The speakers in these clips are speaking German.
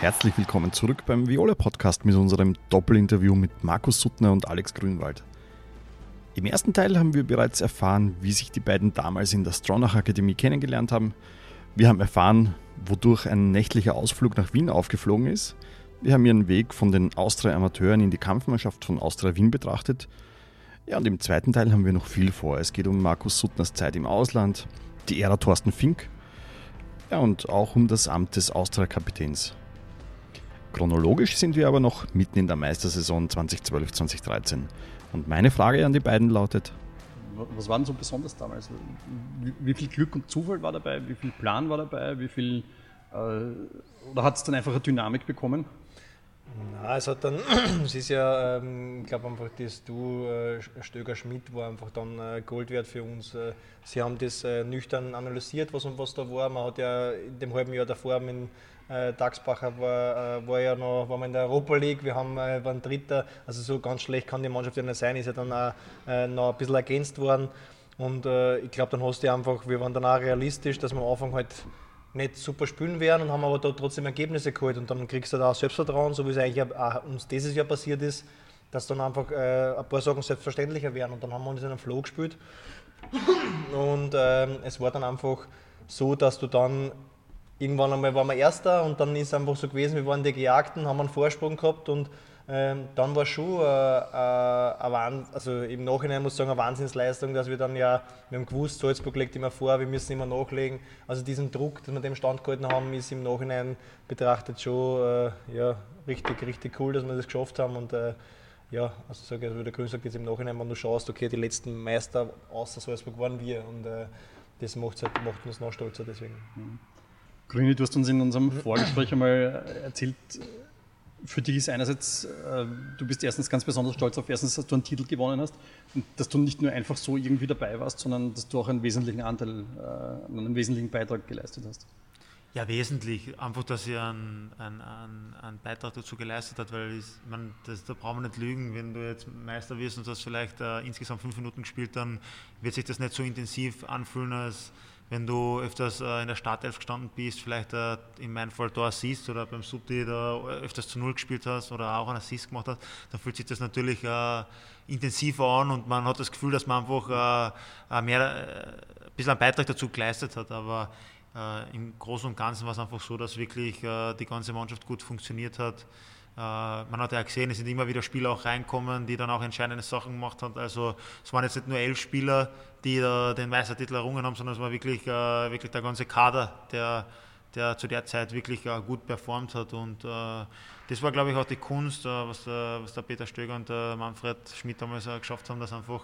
Herzlich willkommen zurück beim Viola Podcast mit unserem Doppelinterview mit Markus Suttner und Alex Grünwald. Im ersten Teil haben wir bereits erfahren, wie sich die beiden damals in der Stronach Akademie kennengelernt haben. Wir haben erfahren, wodurch ein nächtlicher Ausflug nach Wien aufgeflogen ist. Wir haben ihren Weg von den Austria-Amateuren in die Kampfmannschaft von Austria Wien betrachtet. Ja, und im zweiten Teil haben wir noch viel vor. Es geht um Markus Suttners Zeit im Ausland, die Ära Thorsten Fink ja, und auch um das Amt des Austria-Kapitäns. Chronologisch sind wir aber noch mitten in der Meistersaison 2012-2013. Und meine Frage an die beiden lautet: Was war denn so besonders damals? Wie, viel Glück und Zufall war dabei? Wie viel Plan war dabei? Wie viel. Äh, oder hat es dann einfach eine Dynamik bekommen? Na, es hat dann, es ist ja, ähm, ich glaube einfach, das Du, äh, Stöger Schmidt, war einfach dann äh, Gold wert für uns. Äh, sie haben das äh, nüchtern analysiert, was und was da war. Man hat ja in dem halben Jahr davor mit äh, Daxbacher war, äh, war ja noch, war man in der Europa League, wir haben, äh, waren Dritter, also so ganz schlecht kann die Mannschaft ja nicht sein, ist ja dann auch äh, noch ein bisschen ergänzt worden. Und ich glaube, dann hast du einfach, wir waren dann auch realistisch, dass wir am Anfang halt nicht super spielen werden und haben aber da trotzdem Ergebnisse geholt. Und dann kriegst du da auch Selbstvertrauen, so wie es eigentlich auch uns dieses Jahr passiert ist, dass dann einfach äh, ein paar Sachen selbstverständlicher werden. Und dann haben wir uns in einem Flow gespielt. Und ähm, es war dann einfach so, dass du dann irgendwann einmal waren wir Erster und dann ist es einfach so gewesen, wir waren die Gejagten, haben einen Vorsprung gehabt und ähm, dann war schon äh, äh, also im Nachhinein muss ich sagen, eine Wahnsinnsleistung, dass wir dann ja, wir haben gewusst, Salzburg legt immer vor, wir müssen immer nachlegen. Also diesen Druck, den wir dem Stand gehalten haben, ist im Nachhinein betrachtet schon äh, ja, richtig, richtig cool, dass wir das geschafft haben und äh, ja, also sage also wie der Grün sagt jetzt im Nachhinein, wenn du schaust, okay, die letzten Meister außer Salzburg waren wir und äh, das macht, halt, macht uns noch stolzer deswegen. Mhm. Grüni, du hast uns in unserem Vorgespräch einmal erzählt, für dich ist einerseits, äh, du bist erstens ganz besonders stolz auf erstens, dass du einen Titel gewonnen hast und dass du nicht nur einfach so irgendwie dabei warst, sondern dass du auch einen wesentlichen Anteil, äh, einen wesentlichen Beitrag geleistet hast. Ja, wesentlich. Einfach, dass ihr einen, einen, einen Beitrag dazu geleistet hat, weil ich, man, das, da brauchen wir nicht lügen. Wenn du jetzt Meister wirst und hast vielleicht äh, insgesamt fünf Minuten gespielt, dann wird sich das nicht so intensiv anfühlen, als wenn du öfters äh, in der Startelf gestanden bist, vielleicht äh, in meinem Fall da Assist oder beim Subti da öfters zu Null gespielt hast oder auch einen Assist gemacht hast, dann fühlt sich das natürlich äh, intensiver an und man hat das Gefühl, dass man einfach äh, mehr, äh, ein bisschen einen Beitrag dazu geleistet hat. Aber äh, im Großen und Ganzen war es einfach so, dass wirklich die ganze Mannschaft gut funktioniert hat. Äh, man hat ja gesehen, es sind immer wieder Spieler auch reinkommen, die dann auch entscheidende Sachen gemacht haben. Also es waren jetzt nicht nur elf Spieler, die den Meistertitel errungen haben, sondern es war wirklich, äh, wirklich der ganze Kader, der, der zu der Zeit wirklich äh, gut performt hat. Und das war, glaube ich, auch die Kunst, was der, was der Peter Stöger und der Manfred Schmidt damals geschafft haben, dass einfach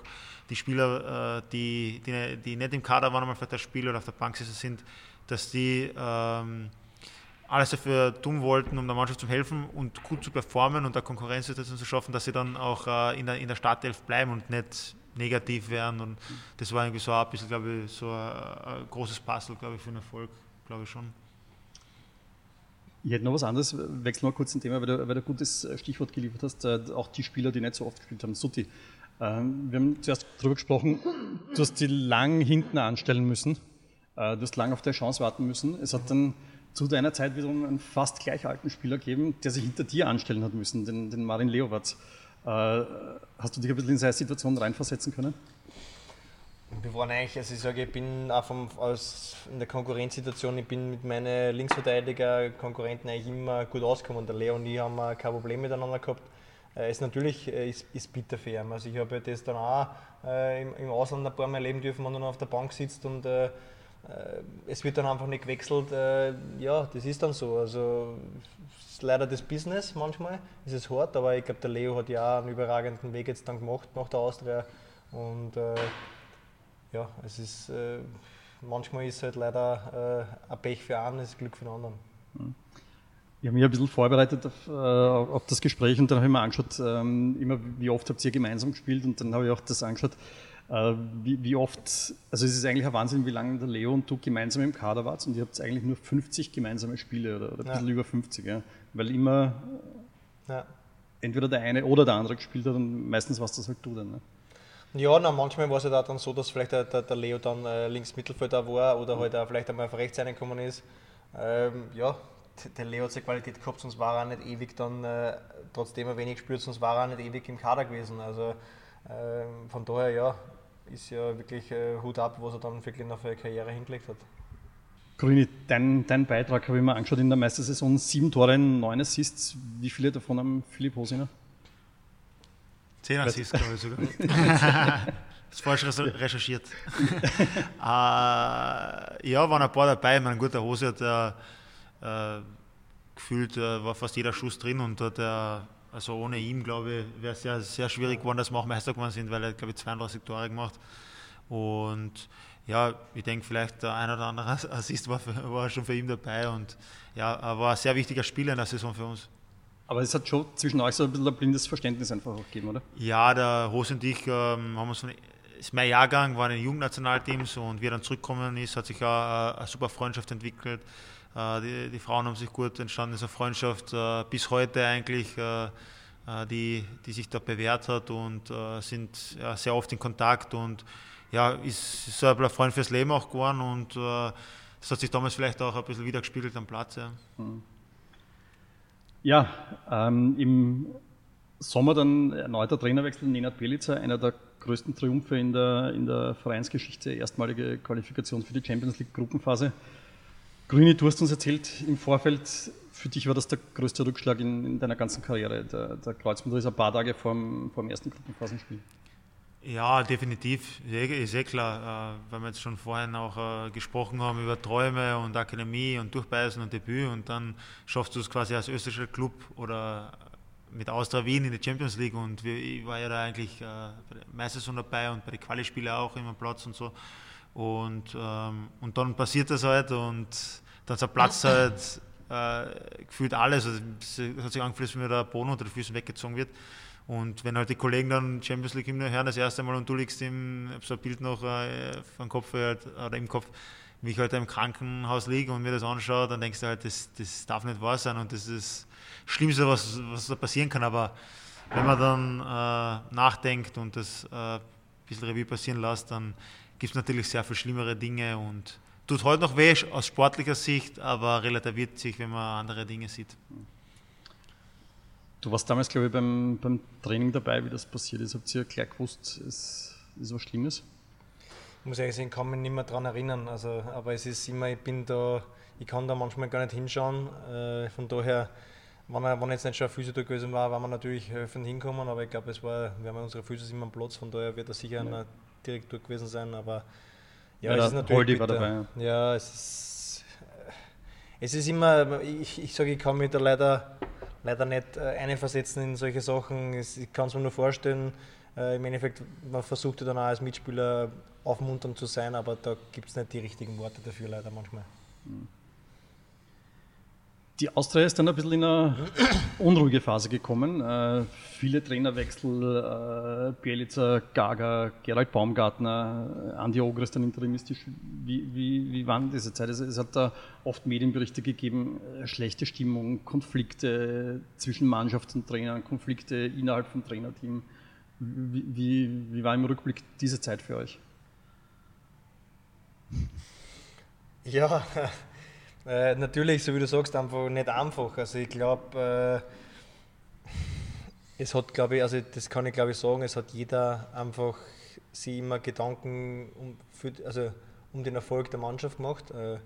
die Spieler, die, die, die nicht im Kader waren, einmal vielleicht das Spiel oder auf der Bank sind, dass die ähm, alles dafür tun wollten, um der Mannschaft zu helfen und gut zu performen und der Konkurrenzsituation zu schaffen, dass sie dann auch äh, in, der, in der Startelf bleiben und nicht negativ werden. Und das war irgendwie so ein bisschen, glaube ich, so ein, ein großes Puzzle, glaube ich, für den Erfolg, glaube ich schon. Ich hätte noch was anderes, wechsel mal kurz ein Thema, weil du, weil du ein gutes Stichwort geliefert hast, äh, auch die Spieler, die nicht so oft gespielt haben, Sutti. Ähm, wir haben zuerst darüber gesprochen, du hast die lang hinten anstellen müssen, äh, du hast lang auf der Chance warten müssen. Es hat dann zu deiner Zeit wiederum einen fast gleich alten Spieler geben, der sich hinter dir anstellen hat müssen, den, den Marin Leowatz. Äh, hast du dich ein bisschen in seine Situation reinversetzen können? Wir waren eigentlich, also ich sage, ich bin auch vom, aus, in der Konkurrenzsituation, ich bin mit meinen Linksverteidiger-Konkurrenten eigentlich immer gut ausgekommen. Der Leo und ich haben kein Problem miteinander gehabt. Äh, ist natürlich äh, ist, ist bitter für ihn. Also ich habe das dann auch äh, im, im, Ausland ein paar Mal erleben dürfen, wenn du noch auf der Bank sitzt und äh, es wird dann einfach nicht gewechselt. Äh, ja, das ist dann so. Also, es ist leider das Business manchmal, ist es hart, aber ich glaube, der Leo hat ja auch einen überragenden Weg jetzt dann gemacht nach der Austria. Und äh, ja, es ist, äh, manchmal ist es halt leider äh, ein Pech für einen, ist Glück für den anderen. Mhm. Ich habe mich ein bisschen vorbereitet auf, äh, auf, das Gespräch und dann habe ich mir angeschaut, ähm, immer wie oft habt ihr gemeinsam gespielt und dann habe ich auch das angeschaut, äh, wie, wie, oft, also es ist eigentlich ein Wahnsinn, wie lange der Leo und du gemeinsam im Kader wart und ihr habt eigentlich nur 50 gemeinsame Spiele oder, oder ein bisschen ja. über 50, ja. weil immer ja. entweder der eine oder der andere gespielt hat und meistens warst das halt du dann. Ne? Ja, na, manchmal war es halt auch dann so, dass vielleicht der, der, der Leo dann äh, links Mittelfelder war oder halt auch vielleicht einmal auf rechts reingekommen ist. Ähm, ja, der Leo hat seine Qualität gehabt, sonst war er nicht ewig dann, äh, trotzdem er wenig gespielt, sonst war er nicht ewig im Kader gewesen. Also äh, von daher, ja, ist ja wirklich äh, Hut ab, was er dann wirklich noch für eine Karriere hingelegt hat. Grüni, dein, dein Beitrag habe ich mir angeschaut in der Meistersaison. Sieben Tore, neun Assists. Wie viele davon haben Philipp Hosiner? Zehn Assists, glaube ich sogar. das ist falsch recherchiert. äh, ja, waren ein paar dabei. Mein guter Hose hat äh, gefühlt, äh, war fast jeder Schuss drin und hat also ohne ihn, glaube ich, wäre es sehr, sehr schwierig geworden, dass wir auch Meister geworden sind, weil er, glaube ich, 32 Tore gemacht und ja, ich denke vielleicht der ein oder andere Assist war, für, war schon für ihn dabei und ja, er war ein sehr wichtiger Spieler in der Saison für uns. Aber es hat schon zwischen euch so ein bisschen ein blindes Verständnis einfach auch gegeben, oder? Ja, der Hose und ich ähm, haben uns von, ist mein Jahrgang, waren in Jugendnationalteams und wie er dann zurückgekommen ist, hat sich auch eine, eine super Freundschaft entwickelt. Äh, die, die, Frauen haben sich gut entstanden, ist eine Freundschaft äh, bis heute eigentlich, äh, die, die sich da bewährt hat und sind sehr oft in Kontakt und ja, ist so ein Freund fürs Leben auch geworden und das hat sich damals vielleicht auch ein bisschen wiedergespiegelt am Platz. Ja, hm. ja ähm, im Sommer dann erneuter Trainerwechsel, Nenad Belica, einer der größten Triumphe in der, in der Vereinsgeschichte, erstmalige Qualifikation für die Champions League Gruppenphase. Grüni, du hast uns erzählt im Vorfeld, für dich war das der größte Rückschlag in, in deiner ganzen Karriere. Der, der Kreuzband ist ein paar Tage vor dem ersten Gruppenphasenspiel. Ja, definitiv, ist eh klar, äh, weil wir jetzt schon vorhin auch äh, gesprochen haben über Träume und Akademie und Durchbeißen und Debüt und dann schaffst du es quasi als österreichischer Club oder mit Austria Wien in der Champions League und ich war ja da eigentlich äh, der Meistersaison dabei und bei den Quali-Spielen auch immer Platz und so und, ähm, und dann passiert das halt und dann zerplatzt halt äh, gefühlt alles, also es hat sich angefühlt, als wenn mir der Boden unter den Füßen weggezogen wird und wenn halt die Kollegen dann Champions League Hymne hören, das erste Mal und du liegst im, so ein Bild noch äh, vom Kopf halt, oder im Kopf, wie ich halt im Krankenhaus liege und mir das anschaue, dann denkst du halt, das, das darf nicht wahr sein und das ist das Schlimmste, was, was da passieren kann. Aber wenn man dann äh, nachdenkt und das äh, ein bisschen Revue passieren lässt, dann gibt es natürlich sehr viel schlimmere Dinge und tut heute noch weh aus sportlicher Sicht, aber relativiert sich, wenn man andere Dinge sieht. Du warst damals, glaube ich, beim, beim Training dabei, wie das passiert ist. Habt ihr gleich gewusst, es ist was Schlimmes? Ich muss ehrlich sagen, ich kann mich nicht mehr daran erinnern. Also, aber es ist immer, ich bin da, ich kann da manchmal gar nicht hinschauen. Äh, von daher, wenn, er, wenn jetzt nicht schon ein Physio gewesen war, war man natürlich helfend hinkommen. Aber ich glaube, es war, wir haben unsere Physios immer am Platz, von daher wird er sicher ja. direkt dort gewesen sein. Aber ja, ja es ist natürlich. Holdi war dabei. Ja, ja es ist. Es ist immer, ich, ich sage, ich kann mich da leider leider nicht äh, einversetzen in solche Sachen. Ich kann es mir nur vorstellen, äh, im Endeffekt, man versucht ja dann auch als Mitspieler aufmunternd zu sein, aber da gibt es nicht die richtigen Worte dafür leider manchmal. Mhm. Die Austria ist dann ein bisschen in eine unruhige Phase gekommen. Äh, viele Trainerwechsel, äh, Bielica, Gaga, Gerald Baumgartner, Andi Ogres dann interimistisch. Wie, wie, wie waren diese Zeit? Also, es hat da oft Medienberichte gegeben, äh, schlechte Stimmung, Konflikte zwischen Mannschaft und Trainern, Konflikte innerhalb vom Trainerteam. Wie, wie, wie war im Rückblick diese Zeit für euch? Ja, äh, natürlich, so wie du sagst, einfach nicht einfach. Also ich glaube, äh, es hat, glaube ich, also das kann ich glaube ich sagen, es hat jeder einfach sich immer Gedanken um, für, also um den Erfolg der Mannschaft gemacht. Äh,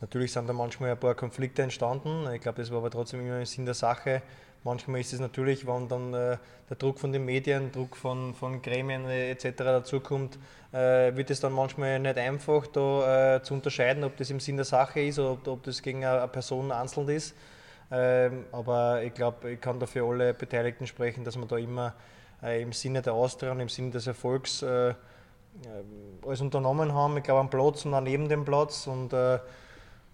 natürlich sind da manchmal ein paar Konflikte entstanden. Ich glaube, das war aber trotzdem immer im Sinn der Sache. Manchmal ist es natürlich, wenn dann äh, der Druck von den Medien, Druck von, von Gremien äh, etc. dazukommt, äh, wird es dann manchmal nicht einfach da äh, zu unterscheiden, ob das im Sinn der Sache ist oder ob, ob das gegen eine, Person einzeln ist. Ähm, aber ich glaube, ich kann da für alle Beteiligten sprechen, dass man da immer äh, im Sinne der Austria und im Sinne des Erfolgs äh, alles unternommen haben. Ich glaube, am Platz und auch neben dem Platz. Und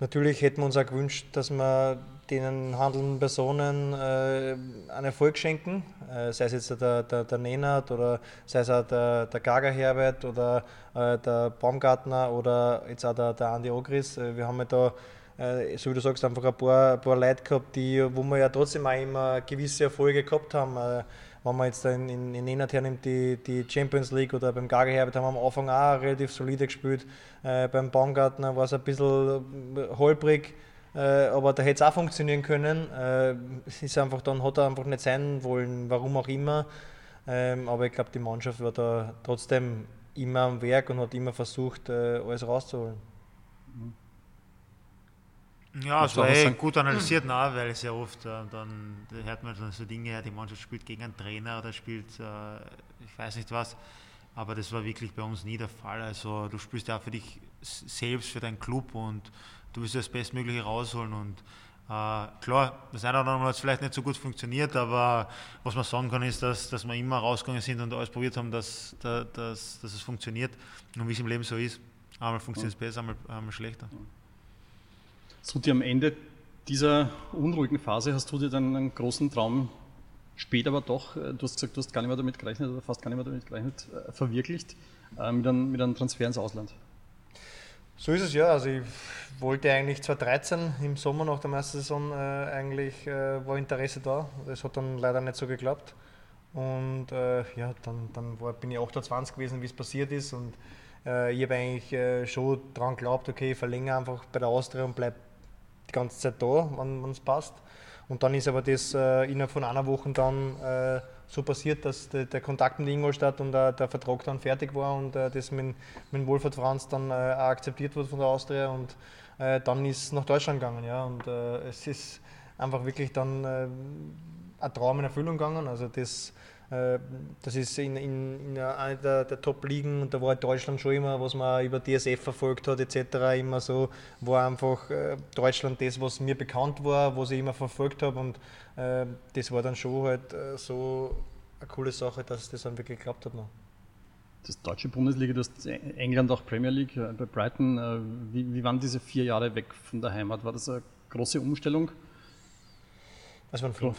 natürlich hätten wir uns auch gewünscht, dass wir den handelnden Personen äh, einen Erfolg schenken, äh, sei es jetzt der, der, der Nenad oder sei es auch der, der Gaga Herbert oder äh, der Baumgartner oder jetzt auch der, der Andi Ogris. Äh, wir haben ja da, äh, so wie du sagst, einfach ein paar, ein paar Leute gehabt, die, wo wir ja trotzdem auch immer gewisse Erfolge gehabt haben. Äh, wenn man jetzt in, in, in Nenad hernimmt, die, die Champions League oder beim Gaga Herbert haben wir am Anfang auch relativ solide gespielt. beim Baumgartner war es ein bisschen holprig Äh, aber da hätte es auch funktionieren können. Äh, es ist einfach, dann hat er einfach nicht sein wollen, warum auch immer. Ähm, aber ich glaube, die Mannschaft war da trotzdem immer am Werk und hat immer versucht, äh, alles rauszuholen. Ja, es war eh gut analysiert, na, weil sehr oft äh, dann hört man so Dinge, die Mannschaft spielt gegen einen Trainer oder spielt, äh, ich weiß nicht was, aber das war wirklich bei uns nie der Fall. Also du spielst ja für dich selbst, für deinen Club und du willst das Bestmögliche rausholen und äh, klar, das eine oder andere hat vielleicht nicht so gut funktioniert, aber was man sagen kann, ist, dass, dass wir immer rausgegangen sind und alles probiert haben, dass, dass, dass, dass es funktioniert und wie es im Leben so ist. Einmal funktioniert es besser, einmal, einmal schlechter. So, dir am Ende dieser unruhigen Phase hast du dir dann einen großen Traum später aber doch, äh, du hast gesagt, du hast gar nicht mehr damit gerechnet oder fast gar nicht mehr damit gerechnet, äh, verwirklicht äh, mit, einem, mit einem Transfer ins Ausland. So ist es ja. Also ich wollte eigentlich 2013 im Sommer nach der Meistersaison äh, eigentlich äh, war Interesse da. Das hat dann leider nicht so geklappt. Und äh, ja, dann, dann war, bin ich 28 gewesen, wie es passiert ist. Und ich habe eigentlich schon daran geglaubt, okay, ich verlängere einfach bei der Austria und bleibe die ganze Zeit da, wenn es passt. Und dann ist aber das äh, innerhalb von einer Woche dann äh, so passiert, dass de, der Kontakt mit Ingolstadt und äh, der Vertrag dann fertig war und äh, das mit, mit Wolfert Franz dann äh, auch akzeptiert wurde von der Austria und äh, dann ist es nach Deutschland gegangen. Ja, und es ist einfach wirklich dann ein Traum in Erfüllung gegangen. Also das das ist in, in, in einer der, der Top-Ligen und da war Deutschland schon immer, was man über DSF verfolgt hat, etc. immer so, war einfach äh, Deutschland das, was mir bekannt war, was ich immer verfolgt habe und äh, das war dann schon halt äh, so eine coole Sache, dass das dann wirklich geklappt hat noch. Das deutsche Bundesliga, das England auch Premier League äh, bei Brighton, äh, wie, wie waren diese vier Jahre weg von der Heimat? War das eine große Umstellung? Das waren fünf.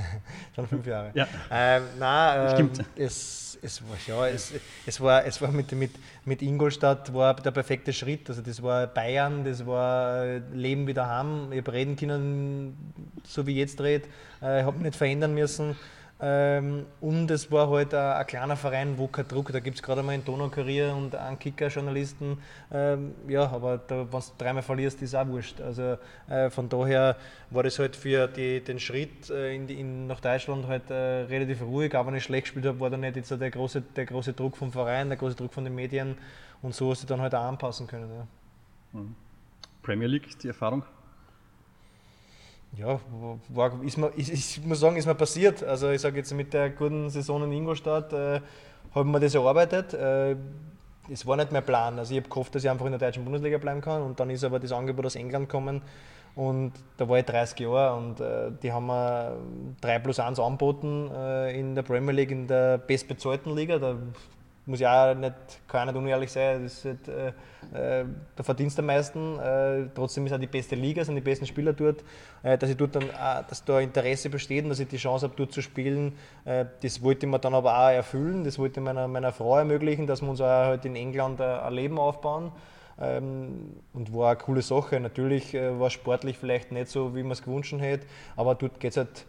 waren fünf Jahre. Ja. Ähm, nein, ähm, Stimmt. Es, es, war, ja, es, es, war, es war mit, mit, mit Ingolstadt war der perfekte Schritt. Also das war Bayern, das war Leben wieder haben. Ich habe reden können, so wie jetzt red. Äh, ich habe mich nicht verändern müssen. Ähm, und es war halt ein, ein, kleiner Verein, wo kein Druck, da gibt es gerade mal einen Donaukurier und einen Kicker-Journalisten. Ähm, ja, aber da, wenn du dreimal verlierst, ist auch wurscht. Also äh, von daher war das halt für die, den Schritt äh, in, in, nach Deutschland halt äh, relativ ruhig. Aber wenn ich schlecht gespielt habe, war da nicht jetzt der große, der große Druck vom Verein, der große Druck von den Medien. Und so hast du dann halt auch anpassen können. Ja. Mhm. Premier League, die Erfahrung? Ja, war, ist mir, ich, ich, muss sagen, ist mir passiert. Also ich sage jetzt mit der guten Saison in Ingolstadt äh, haben wir das erarbeitet. Äh, es war nicht mein Plan. Also ich habe gehofft, dass ich einfach in der deutschen Bundesliga bleiben kann und dann ist aber das Angebot aus England gekommen und da war ich 30 Jahre und äh, die haben mir 3 plus 1 angeboten äh, in der Premier League, in der bestbezahlten Liga. Da muss ja auch nicht, kann nicht unehrlich sein, das ist halt, äh, äh, der Verdienst am meisten. Äh, trotzdem ist auch die beste Liga, sind die besten Spieler dort. Äh, dass, ich dort dann, auch, dass da Interesse besteht und dass ich die Chance habe, dort zu spielen, äh, das wollte ich mir dann aber auch erfüllen. Das wollte ich meiner, meiner Frau ermöglichen, dass wir uns auch halt in England ein Leben aufbauen. Ähm, und war eine coole Sache. Natürlich äh, war sportlich vielleicht nicht so, wie man es gewünscht hätte, aber dort geht es halt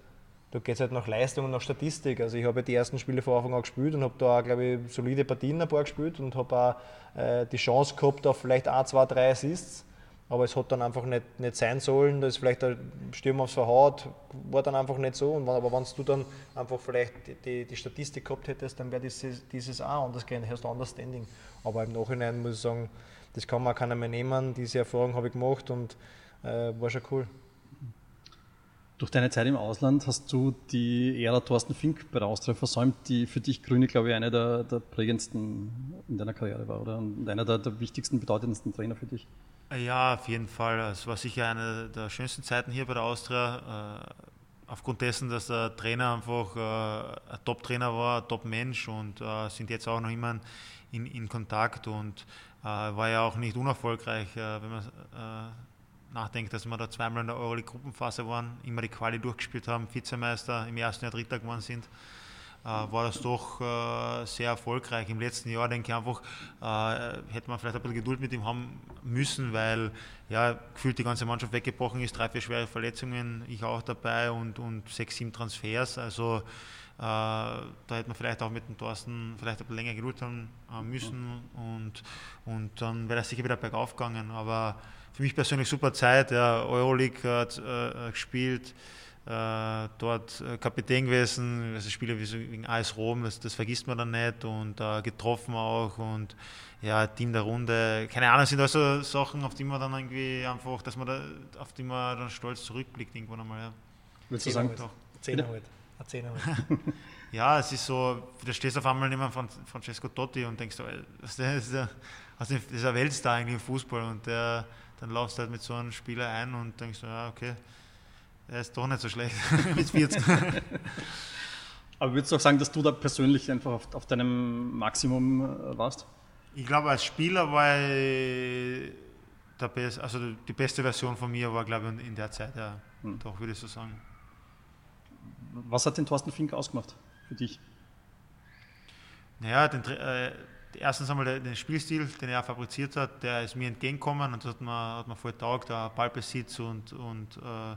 da geht es halt nach Leistung und nach Statistik. Also ich habe die ersten Spiele vor Anfang an gespielt und habe da glaube ich, solide Partien ein paar gespielt und habe auch äh, die Chance gehabt auf vielleicht ein, zwei, drei Assists. Aber es hat dann einfach nicht, nicht sein sollen, da ist vielleicht der Stürmer aufs Verhaut, war dann einfach nicht so. Und, aber wenn du dann einfach vielleicht die, die Statistik gehabt hättest, dann wäre dieses, dieses auch anders gehen, hast du Understanding. Aber im Nachhinein muss ich sagen, das kann man keiner mehr nehmen, diese Erfahrung habe ich gemacht und äh, war schon cool. Durch deine Zeit im Ausland hast du die Ära Thorsten Fink bei der Austria versäumt, die für dich Grüne, glaube ich, eine der, der prägendsten in deiner Karriere war, oder? Und einer der, der wichtigsten, bedeutendsten Trainer für dich. Ja, auf jeden Fall. Es war sicher eine der schönsten Zeiten hier bei der Austria. Äh, aufgrund dessen, dass der Trainer einfach äh, ein Top-Trainer war, ein Top-Mensch und äh, sind jetzt auch noch immer in, in Kontakt und war ja auch nicht unerfolgreich, wenn man nachdenkt, dass wir da zweimal in der Euroleague-Gruppenphase waren, immer die Quali durchgespielt haben, Vizemeister im ersten Jahr Dritter geworden sind, äh, war das doch äh, sehr erfolgreich. Im letzten Jahr denke ich einfach, äh, hätte man vielleicht ein bisschen Geduld mit ihm haben müssen, weil ja, gefühlt die ganze Mannschaft weggebrochen ist, drei, vier schwere Verletzungen, ich auch dabei und, und sechs, sieben Transfers. Also da hätte man vielleicht auch mit dem Thorsten vielleicht ein bisschen länger geduld haben müssen und, und dann wäre das sicher wieder bergauf gegangen. Aber für mich persönlich super Zeit, ja, Euroleague hat äh, gespielt, äh, dort äh, Kapitän gewesen, also Spieler wie so gegen AS Rom, das, das, vergisst man dann nicht und äh, getroffen auch und ja, Team der Runde, keine Ahnung, sind also Sachen, auf die man dann irgendwie einfach, dass man da, auf die man dann stolz zurückblickt irgendwann einmal. Ja. Willst du sagen? Doch. Zehner halt. Zehner halt. ja, es ist so, da stehst du auf einmal neben Francesco Totti und denkst, das ist, ein, das ist ein Weltstar eigentlich im Fußball und der, dann laufst du halt mit so einem Spieler ein und denkst, ja, okay, er ist doch nicht so schlecht mit 40. Aber würdest du auch sagen, dass du da persönlich einfach auf, auf deinem Maximum äh, warst? Ich glaube, als Spieler war der Best, also die beste Version von mir war, glaube ich, in der Zeit, ja. Hm. Doch, würde ich so sagen. Was hat den Thorsten Fink ausgemacht für dich? Naja, den, äh, erstens einmal den, Spielstil, den er fabriziert hat, der ist mir entgegengekommen und das hat mir, hat mir voll taugt, der Ballbesitz und, und äh,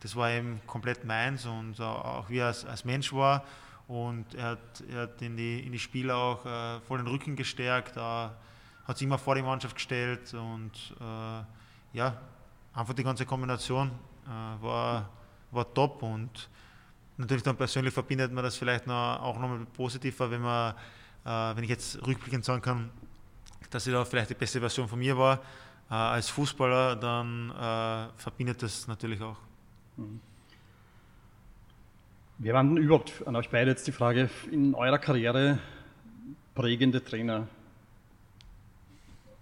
das war eben komplett meins und auch wie er als, als Mensch war. Und er hat, er hat in, die, in die Spieler auch äh, voll den Rücken gestärkt, äh, hat sich immer vor die Mannschaft gestellt und äh, ja, einfach die ganze Kombination äh, war, war top und natürlich dann persönlich verbindet man das vielleicht noch, auch nochmal positiver, wenn man, wenn ich jetzt rückblickend sagen kann, dass ich da vielleicht die beste Version von mir war äh, als Fußballer, dann verbindet das natürlich auch. Mhm. Wer waren denn überhaupt an euch beide jetzt die Frage in eurer Karriere prägende Trainer?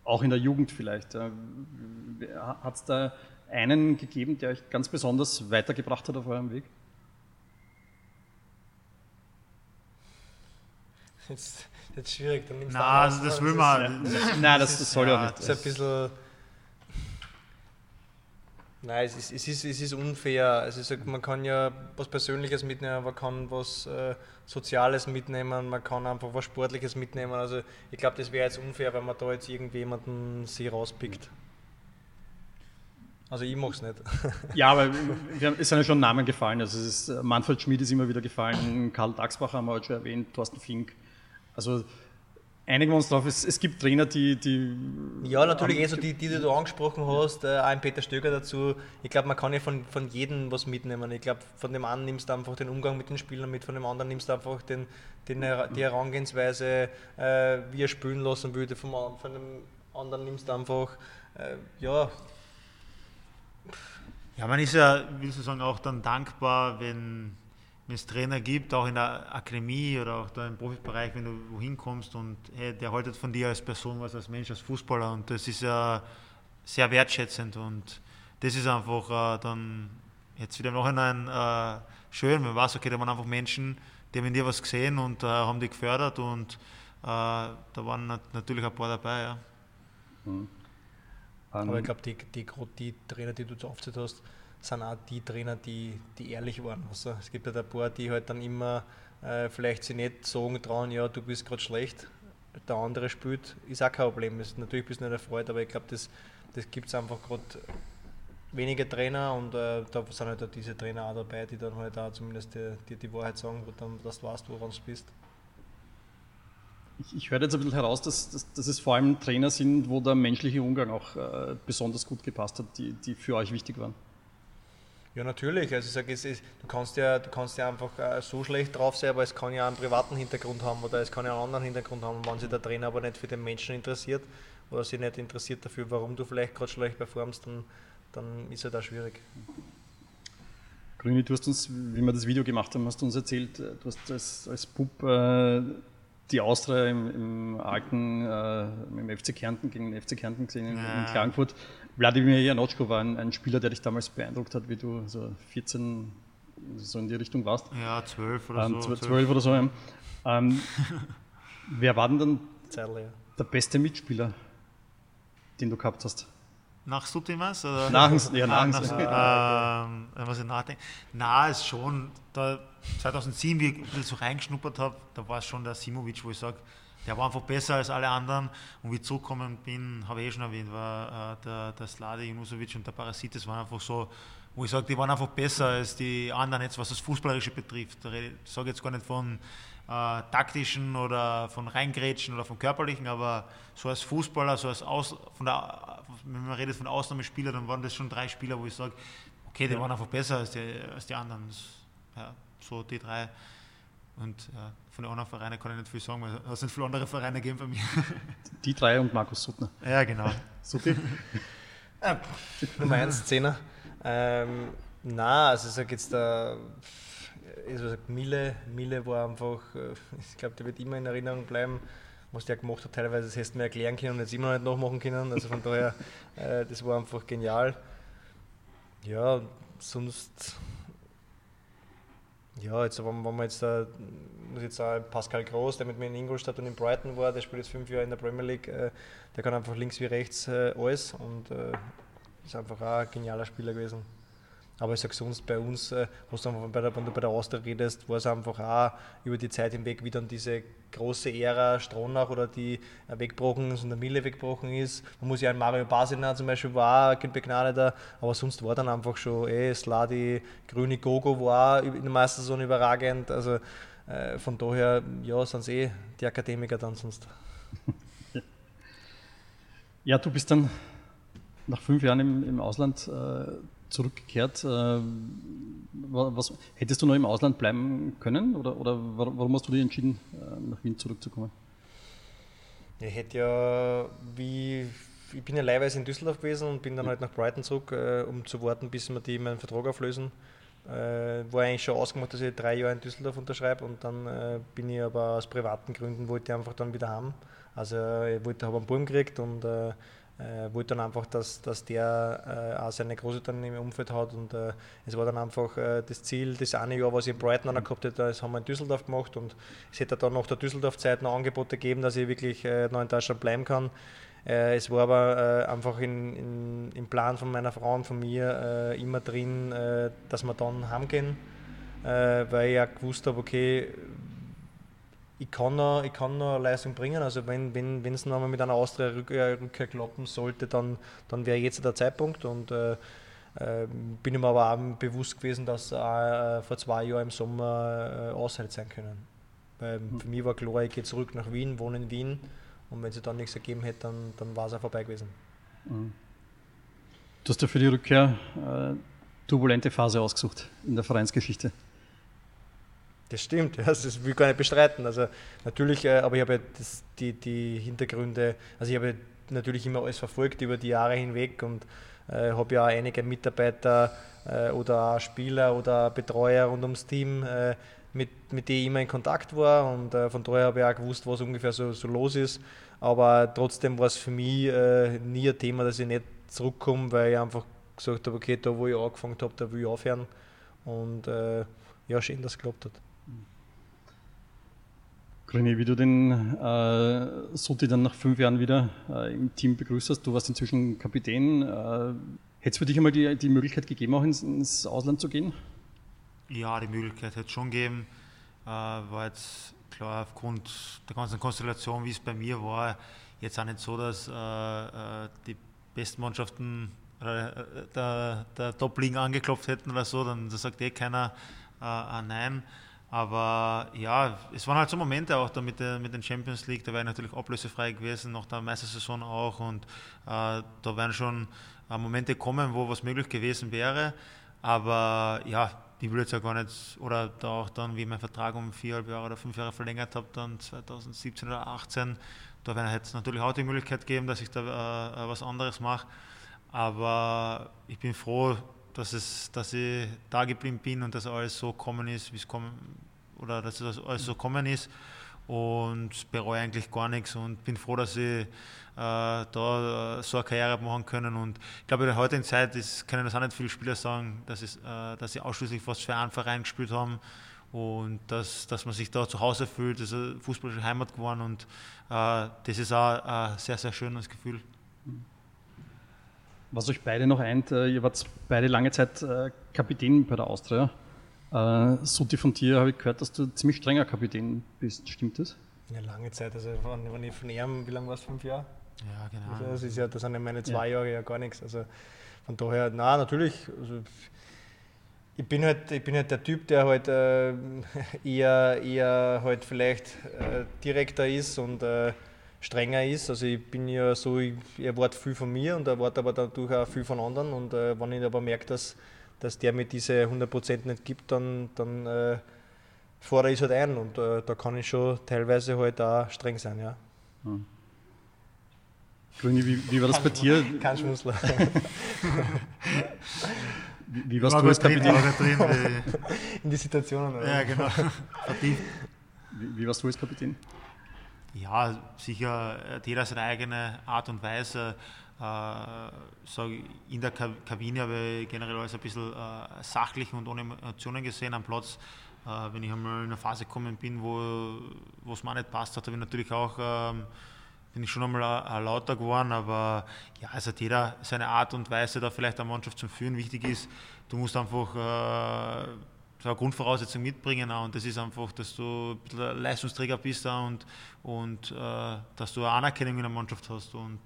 Auch in der Jugend vielleicht. Hat es da einen gegeben, der euch ganz besonders weitergebracht hat auf eurem Weg? Jetzt, jetzt schwierig. Dann nimmst Nein, also das will man. Nein, das, das soll ja, nicht. Das ist ein bisschen Nein, es ist, es ist, es ist unfair. Also man kann ja was Persönliches mitnehmen, man kann was äh, Soziales mitnehmen, man kann einfach was Sportliches mitnehmen. Also ich glaube, das wäre jetzt unfair, wenn man da jetzt irgendjemanden sich rauspickt. Also ich mache es nicht. Ja, aber es sind ja schon Namen gefallen. Also ist, äh, Manfred Schmid ist immer wieder gefallen, Karl Dachsbacher haben wir heute schon erwähnt, Thorsten Fink. Also einigen wir uns drauf, es, es gibt Trainer, die, die. Ja, natürlich, eh so die, die, die du angesprochen hast, äh, ein Peter Stöger dazu. Ich glaube, man kann ja von, von jedem was mitnehmen. Ich glaube, von dem einen nimmst du einfach den Umgang mit den Spielern mit, von dem anderen nimmst du einfach den, den, die Herangehensweise, äh, wie er spielen lassen würde, vom, von dem anderen nimmst du einfach, äh, ja. Ja, man ist ja, will du sagen, auch dann dankbar, wenn wenn es Trainer gibt, auch in der Akademie oder auch da im Profibereich, wenn du wohin kommst und hey, der haltet von dir als Person was, als Mensch, als Fußballer und das ist ja sehr wertschätzend und das ist einfach äh, dann jetzt wieder noch ein äh, schön, wenn man weiß, okay, da waren einfach Menschen, die haben in dir was gesehen und äh, haben dich gefördert und äh, da waren natürlich ein paar dabei. Ja. Mhm. Aber ich glaube, die, die, die Trainer, die du zu aufzählt hast, sind auch die Trainer, die, die ehrlich waren. Also es gibt halt ein paar, die halt dann immer äh, vielleicht sich nicht sagen trauen, ja, du bist gerade schlecht, der andere spielt, ist auch kein Problem. Ist, natürlich bist du nicht erfreut, aber ich glaube, das, das gibt es einfach gerade wenige Trainer und äh, da sind halt auch diese Trainer auch dabei, die dann halt auch zumindest dir die, die, Wahrheit sagen, dann, dass du weißt, woran du bist. Ich, ich höre jetzt ein bisschen heraus, dass, dass, dass, es vor allem Trainer sind, wo der menschliche Umgang auch äh, besonders gut gepasst hat, die, die für euch wichtig waren. Ja, natürlich. Also ich sage, es ist, du, kannst ja, du kannst ja einfach äh, so schlecht drauf sein, aber es kann ja einen privaten Hintergrund haben oder es kann ja einen anderen Hintergrund haben. Wenn sich der Trainer aber nicht für den Menschen interessiert oder sich nicht interessiert dafür, warum du vielleicht gerade schlecht performst, dann, dann ist er da schwierig. Grüni, du hast uns, wie wir das Video gemacht haben, hast du uns erzählt, äh, du hast als, als Bub äh, die Austria im, im alten, äh, im FC Kärnten gegen den FC Kärnten gesehen in, in Klagenfurt. Wladimir Janotschko war ein, ein, Spieler, der dich damals beeindruckt hat, wie du so 14 so in die Richtung warst. Ja, 12 oder ähm, so. 12, 12 oder so. Ja. Ähm, wer war denn dann ja. der beste Mitspieler, den du gehabt hast? Nach Sutimas? Oder? Nach, ja, nach, nach, nach ähm, was ich nachdenke. Na, ist schon, da 2007, wie ich so reingeschnuppert habe, da war es schon der Simovic, wo ich sage, der war einfach besser als alle anderen. Und wie ich zurückgekommen bin, habe ich eh schon erwähnt, war äh, der, der Slade Junusovic und der Parasit, das waren einfach so wo ich sage, die waren einfach besser als die anderen jetzt, was das Fußballerische betrifft. Ich sage jetzt gar nicht von äh, taktischen oder von Reingrätschen oder von körperlichen, aber so als Fußballer, so als Aus, von der, wenn man redet von Ausnahmespieler, dann waren das schon drei Spieler, wo ich sage, okay, die ja. waren einfach besser als die, als die anderen. Ja, so die drei. Und ja, von den anderen Vereinen kann ich nicht viel sagen, weil es sind viele andere Vereine gegeben bei mir. Die drei und Markus Suttner. Ja, genau. Sutti? äh, Nummer 1, Zehner. Ähm, na, also ich sage jetzt, da, also Mille, Mille war einfach, äh, ich glaube, der wird immer in Erinnerung bleiben, was der gemacht hat. Teilweise das du mir erklären können und jetzt immer noch nicht nachmachen können. Also von daher, äh, das war einfach genial. Ja, sonst ja, jetzt, wenn, wenn man jetzt, äh, muss jetzt auch Pascal Groß, der mit mir in Ingolstadt und in Brighton war, der spielt jetzt fünf Jahre in der Premier League, äh, der kann einfach links wie rechts alles und ist einfach auch ein genialer Spieler gewesen. Aber ich sage sonst bei uns, äh, was dann bei der, wenn du bei der Austria redest, war es einfach auch über die Zeit hinweg, wie dann diese große Ära Stronach oder die äh, weggebrochen ist und der Mille weggebrochen ist. Man muss ja ein Mario Basina zum Beispiel war ein begnadeter, aber sonst war dann einfach schon eh Sladi, Grüne Gogo war in der Meistersaison überragend. Also äh, von daher, ja, sind es eh die Akademiker dann sonst. Ja, du bist dann nach fünf Jahren im, im Ausland äh, zurückgekehrt. Äh, was, hättest du noch im Ausland bleiben können oder, oder warum hast du dich entschieden, äh, nach Wien zurückzukommen? Ich hätte ja, wie ich bin ja leihweise in Düsseldorf gewesen und bin dann halt nach Brighton zurück, äh, um zu warten, bis wir die meinen Vertrag auflösen. War eigentlich schon ausgemacht, dass ich drei Jahre in Düsseldorf unterschreibe und dann bin ich aber aus privaten Gründen wollte ich einfach dann wieder haben. Also ich wollte, habe einen Buben gekriegt und äh, äh, wollte dann einfach, dass, dass der äh, auch seine Großeltern im Umfeld hat und äh, es war dann einfach äh, das Ziel, das eine Jahr, was ich in Brighton noch gehabt hätte, das haben wir in Düsseldorf gemacht und es hätte dann nach der Düsseldorf-Zeit noch Angebote gegeben, dass ich wirklich äh, noch in Deutschland bleiben kann. Äh, es war aber einfach in, in, im Plan von meiner Frau und von mir immer drin, dass wir dann heimgehen, weil ich ja gewusst habe, okay, ich kann noch, ich kann noch Leistung bringen. Also wenn wenn wenn, es nochmal mit einer Austria-Rückkehr klappen sollte, dann, dann wäre jetzt der Zeitpunkt. Und äh, äh, bin mir aber auch bewusst gewesen, dass äh, vor zwei Jahren im Sommer äh, aushält sein können. Weil mhm. für mich war klar, ich gehe zurück nach Wien, wohne in Wien und wenn sie dann nichts ergeben hätte, dann, dann war es auch vorbei gewesen. Mhm. Du hast ja für die Rückkehr äh, turbulente Phase ausgesucht in der Vereinsgeschichte. Das stimmt, das will ich gar nicht bestreiten. Also natürlich, äh, aber ich habe das, die, die Hintergründe, also ich habe natürlich immer alles verfolgt über die Jahre hinweg und äh, habe ja auch einige Mitarbeiter äh, oder Spieler oder Betreuer rund ums Team, äh, mit, mit denen ich immer in Kontakt war und äh, von daher habe ich auch gewusst, was ungefähr so, so los ist. Aber trotzdem war es für mich äh, nie ein Thema, dass ich nicht zurückkomme, weil ich einfach gesagt habe, okay, da wo ich angefangen habe, da will ich aufhören. Und ja, schön, dass es geklappt hat. René, wie du den äh, Suti dann nach fünf Jahren wieder äh, im Team begrüßt hast, du warst inzwischen Kapitän. Äh, Hätte es für dich einmal die, die Möglichkeit gegeben, auch ins, ins Ausland zu gehen? Ja, die Möglichkeit hätte es schon gegeben. Äh, war jetzt klar aufgrund der ganzen Konstellation, wie es bei mir war, jetzt auch nicht so, dass äh, äh die besten Mannschaften äh, der, der Top-Ligen angeklopft hätten oder so, dann sagt eh keiner äh, Nein. Aber ja, es waren halt so Momente auch da mit der, mit den Champions League, da wäre ich natürlich ablösefrei gewesen, nach der Meistersaison auch. Und äh, da werden schon äh, Momente kommen, wo was möglich gewesen wäre. Aber ja, die will jetzt ja gar nicht, oder da auch dann, wie ich meinen Vertrag um viereinhalb Jahre oder fünf Jahre verlängert habe, dann 2017 oder 2018, da wäre jetzt natürlich auch die Möglichkeit geben, dass ich da äh, was anderes mache. Aber ich bin froh, dass, es, dass ich da geblieben bin und dass alles so kommen ist, wie es kommen, oder dass das alles so kommen ist. Und bereue eigentlich gar nichts und bin froh, dass ich äh, da äh, so eine Karriere machen können. Und ich glaube in der heutigen Zeit ist, können das auch nicht viele Spieler sagen, dass, es, äh, dass sie ausschließlich fast für einen Verein gespielt haben. Und dass, dass man sich da zu Hause fühlt, das ist eine fußballische Heimat geworden. Und äh, das ist auch ein sehr, sehr schönes Gefühl. Was euch beide noch eint, äh, ihr wart beide lange Zeit äh, Kapitän bei der Austria. Äh, Suti, von dir habe ich gehört, dass du ziemlich strenger Kapitän bist. Stimmt das? Ja, lange Zeit. Also, wenn ich von ihm, wie lange war es? Fünf Jahre? Ja, genau. Also das, ist ja, das sind ja meine zwei ja. Jahre ja gar nichts. Also von daher, na natürlich. Also, ich bin halt, ich bin halt der Typ, der halt äh, eher, eher halt vielleicht äh, direkter ist und äh, strenger ist. Also ich bin ja so, ich erwarte viel von mir und erwarte aber dadurch auch viel von anderen. Und äh, wenn ich aber merke, dass, dass der mir diese 100% nicht gibt, dann, dann äh, fordere ich es halt ein. Und äh, da kann ich schon teilweise halt auch streng sein, ja. Hm. Grüni, wie, wie war das bei dir? Kein Schmussler. wie, wie warst du als Kapitän? Drin, In die Situationen. Oder? Ja, genau. wie, wie warst du als Kapitän? Ja, sicher hat jeder seine eigene Art und Weise. Äh, in der Kabine habe ich generell alles ein bisschen äh, sachlich und ohne Emotionen gesehen am Platz. Äh, wenn ich einmal in eine Phase gekommen bin, wo es mir nicht passt hat, habe ich natürlich auch ähm, bin ich schon einmal äh, lauter geworden, aber ja, es hat jeder seine Art und Weise, da vielleicht eine Mannschaft zum Führen wichtig ist. Du musst einfach äh, so eine Grundvoraussetzung mitbringen und das ist einfach, dass du ein Leistungsträger bist und, und äh, dass du eine Anerkennung in der Mannschaft hast. Und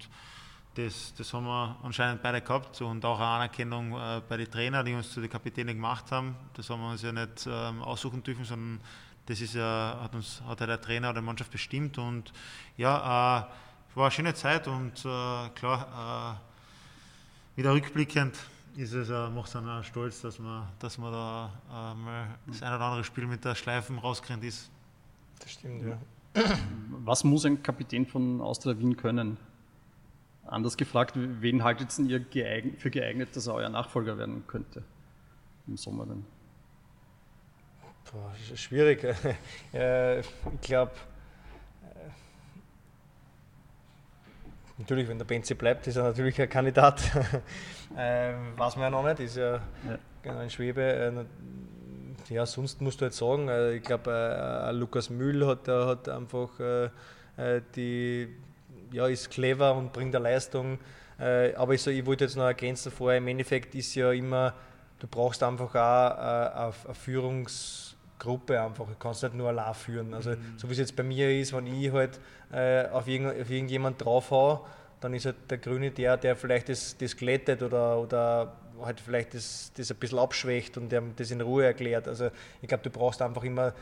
das, das haben wir anscheinend beide gehabt. Und auch eine Anerkennung äh, bei den Trainern, die uns zu den Kapitänen gemacht haben. Das haben wir uns ja nicht ähm, aussuchen dürfen, sondern das ist ja, hat uns hat der Trainer oder die Mannschaft bestimmt. Und ja, äh, war eine schöne Zeit und äh, klar, äh, wieder rückblickend ist es, äh, macht es einen stolz, dass man, dass man da äh, mal das ein oder andere Spiel mit der Schleifen rausgerannt ist. Das stimmt, ja. Was muss ein Kapitän von Austria Wien können? Anders gefragt, wen haltet ihr geeignet, für geeignet, dass er euer Nachfolger werden könnte im Sommer dann? Boah, schwierig. ich glaube, natürlich, wenn der Benzi bleibt, ist er natürlich ein Kandidat. ähm, weiß man ja noch nicht, ist ja, ja. ein Schwebe. Äh, ja, sonst musst du jetzt sagen, äh, ich glaube, äh, Lukas Mühl hat, hat einfach die, ja, ist clever und bringt eine Leistung. aber ich, so, ich wollte jetzt noch ergänzen vorher, im Endeffekt ist ja immer, du brauchst einfach auch eine Führungs- Gruppe einfach. Du kannst nicht nur allein führen. Also, mhm. so wie es jetzt bei mir ist, wenn ich halt äh, auf, irgend, auf irgendjemand draufhaue, dann ist halt der Grüne der, der vielleicht das, das glättet oder, oder halt vielleicht das, das ein bisschen abschwächt und der das in Ruhe erklärt. Also, ich glaube, du brauchst einfach immer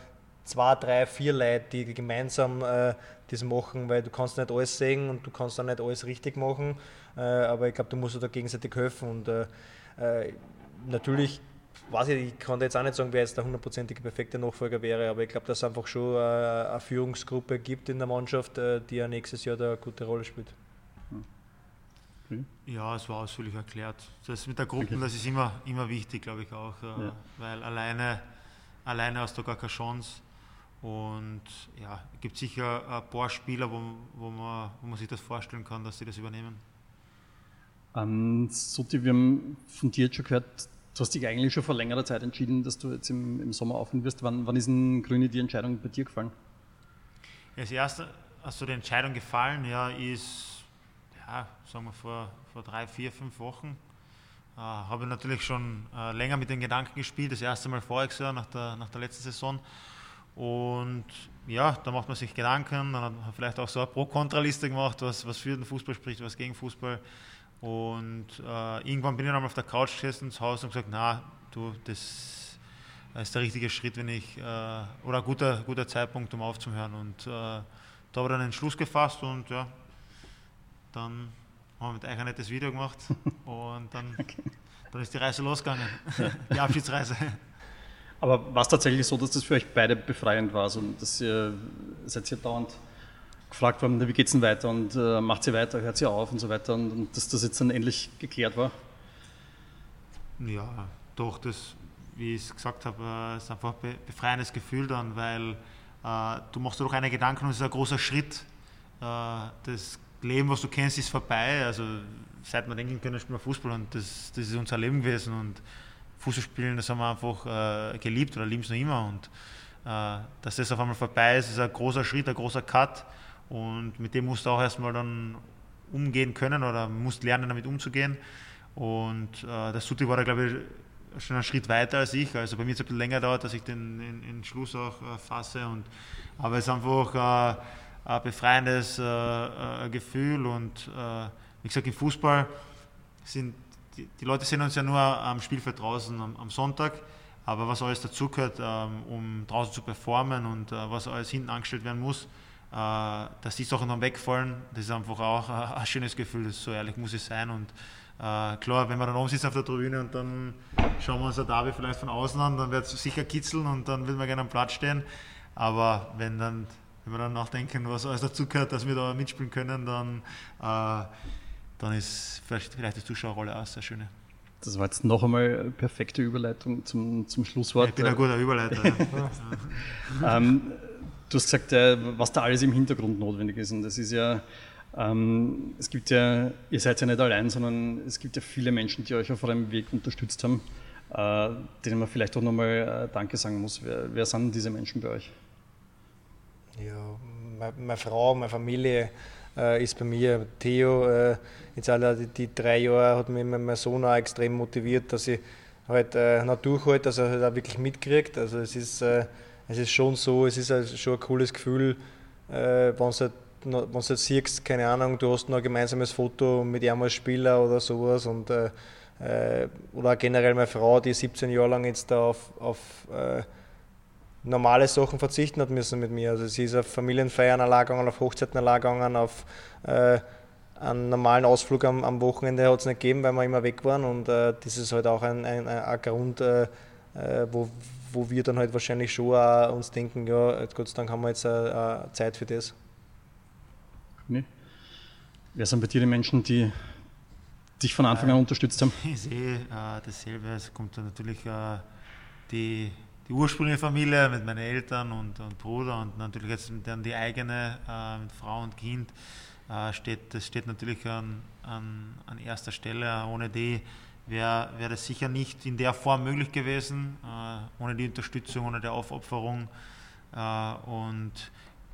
zwei, drei, vier Leute, die gemeinsam äh, das machen, weil du kannst nicht alles sehen und du kannst auch nicht alles richtig machen. Äh, aber ich glaube, du musst da gegenseitig helfen und äh, äh natürlich weiß ich, ich kann jetzt auch nicht sagen, wer jetzt der hundertprozentige perfekte Nachfolger wäre, aber ich glaube, dass es einfach schon eine, eine Führungsgruppe gibt in der Mannschaft, äh, die ja nächstes Jahr da eine gute Rolle spielt. Hm. Ja, es war ausführlich erklärt. Das mit der Gruppe, das ist immer, immer wichtig, glaube ich auch, äh, ja. weil alleine, alleine hast du gar keine Chance. Und ja, es gibt sicher ein paar Spieler, wo, wo, man, wo man sich das vorstellen kann, dass sie das übernehmen. Ähm, Sutti, wir haben von dir jetzt schon gehört, Du hast dich eigentlich schon vor längerer Zeit entschieden, dass du jetzt im, im Sommer aufhören wirst. Wann, wann ist denn Grüne die Entscheidung bei dir gefallen? Ja, als erstes, also die Entscheidung gefallen, ja, ist, ja, sagen wir vor, vor drei, vier, fünf Wochen. Äh, habe natürlich schon äh, länger mit den Gedanken gespielt, das erste Mal voriges Jahr, nach der, nach der letzten Saison. Und ja, da macht man sich Gedanken, dann hat man vielleicht auch so eine Pro-Kontra-Liste gemacht, was, was für den Fußball spricht, was gegen Fußball. Und äh, irgendwann bin ich dann auf der Couch gesessen zu Hause und gesagt, na, du, das ist der richtige Schritt, wenn ich, äh, oder ein guter, guter Zeitpunkt, um aufzuhören. Und äh, da habe ich dann einen Schluss gefasst und ja, dann haben wir mit euch ein nettes Video gemacht und dann, okay. dann ist die Reise losgegangen, die Abschiedsreise. Aber war es tatsächlich so, dass das für euch beide befreiend war? Also, dass ihr seid ihr dauernd gefragt worden, wie geht es denn weiter und äh, macht sie weiter, hört sie auf und so weiter und, und dass das jetzt dann endlich geklärt war? Ja, doch, das, wie ich es gesagt habe, äh, ist einfach ein befreiendes Gefühl dann, weil äh, du machst dir doch eine Gedanken und es ist ein großer Schritt. Äh, das Leben, was du kennst, ist vorbei. Also seit wir denken können, spielen wir Fußball und das, das ist unser Leben gewesen und Fußball spielen, das haben wir einfach äh, geliebt oder lieben es noch immer und äh, dass das auf einmal vorbei ist, ist ein großer Schritt, ein großer Cut und mit dem musst du auch erstmal dann umgehen können oder musst lernen, damit umzugehen. Und äh, der Suti war da, glaube ich, schon einen Schritt weiter als ich. Also bei mir ist es ein bisschen länger dauert, dass ich den, den, den Schluss auch äh, fasse. Und, aber es ist einfach äh, ein befreiendes äh, Gefühl und wie gesagt, im Fußball sind die, die, Leute sehen uns ja nur am Spielfeld draußen am, am Sonntag, aber was alles dazugehört, ähm, um draußen zu performen und was alles hinten angestellt werden muss, dass die Sachen dann wegfallen, das ist einfach auch ein schönes Gefühl, so ehrlich muss es sein und äh, klar, wenn wir dann oben sitzen auf der Tribüne und dann schauen wir uns ein Derby vielleicht von außen an, dann wird es sicher kitzeln und dann will man gerne am Platz stehen. Aber wenn, dann, wenn wir dann nachdenken, was alles dazugehört, dass wir da mitspielen können, dann, äh, dann ist vielleicht, vielleicht die Zuschauerrolle auch sehr schön. Das war jetzt noch einmal eine perfekte Überleitung zum, zum Schlusswort. Ich bin ein guter Überleiter. ja. ähm, du hast gesagt, äh, was da alles im Hintergrund notwendig ist. Und das ist ja ähm, es gibt ja, ihr seid ja nicht allein, sondern es gibt ja viele Menschen, die euch auf eurem Weg unterstützt haben, äh, denen man vielleicht auch nochmal äh, Danke sagen muss. Wer, wer, sind diese Menschen bei euch? Ja, meine, Frau, meine Familie äh, ist bei mir. Theo, äh, jetzt alle die, die, drei Jahre hat mich mein Sohn auch extrem motiviert, dass ich halt äh, noch durchhalte, dass er halt auch wirklich mitkriegt. Also es ist, es ist schon so, es ist halt schon ein cooles Gefühl, äh, wenn es halt wenn du jetzt siehst, keine Ahnung, du hast noch ein gemeinsames Foto mit als Spieler oder sowas und äh, äh oder generell meine Frau, die 17 Jahre lang jetzt da auf, auf äh, normale Sachen verzichten hat müssen mit mir. Also sie ist auf Familienfeiern gegangen, auf Hochzeiten gegangen, auf äh, einen normalen Ausflug am, am Wochenende hat es nicht gegeben, weil wir immer weg waren und äh, das ist halt auch ein, ein, ein Grund, äh, äh, wo, wo wir dann halt wahrscheinlich schon auch uns denken, ja, Gott sei Dank haben wir jetzt Zeit für das. Nee. Wer sind bei dir die Menschen, die dich von Anfang an unterstützt haben? Ich sehe äh, dasselbe. Es kommt natürlich äh, die, die ursprüngliche Familie mit meinen Eltern und, und Bruder und natürlich jetzt dann die eigene äh, mit Frau und Kind. Äh, steht, das steht natürlich an, an, an erster Stelle. Ohne die wäre wär das sicher nicht in der Form möglich gewesen, äh, ohne die Unterstützung, ohne die Aufopferung. Äh, und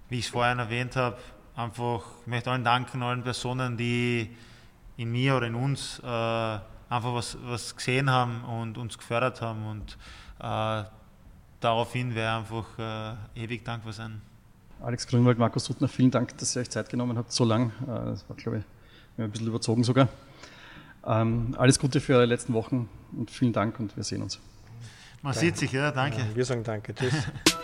wie ich es vorhin erwähnt habe, einfach, ich möchte allen danken, allen Personen, die in mir oder in uns äh, einfach was, was gesehen haben und uns gefördert haben und äh, daraufhin wäre einfach äh, ewig dankbar sein. Alex Grünwald, Markus Suttner, vielen Dank, dass ihr euch Zeit genommen habt, so lang. Äh, das war, glaube ich, ein bisschen überzogen sogar. Ähm, alles Gute für eure letzten Wochen und vielen Dank und wir sehen uns. Man danke. sieht sich, ja, danke. Ja, wir sagen danke, tschüss.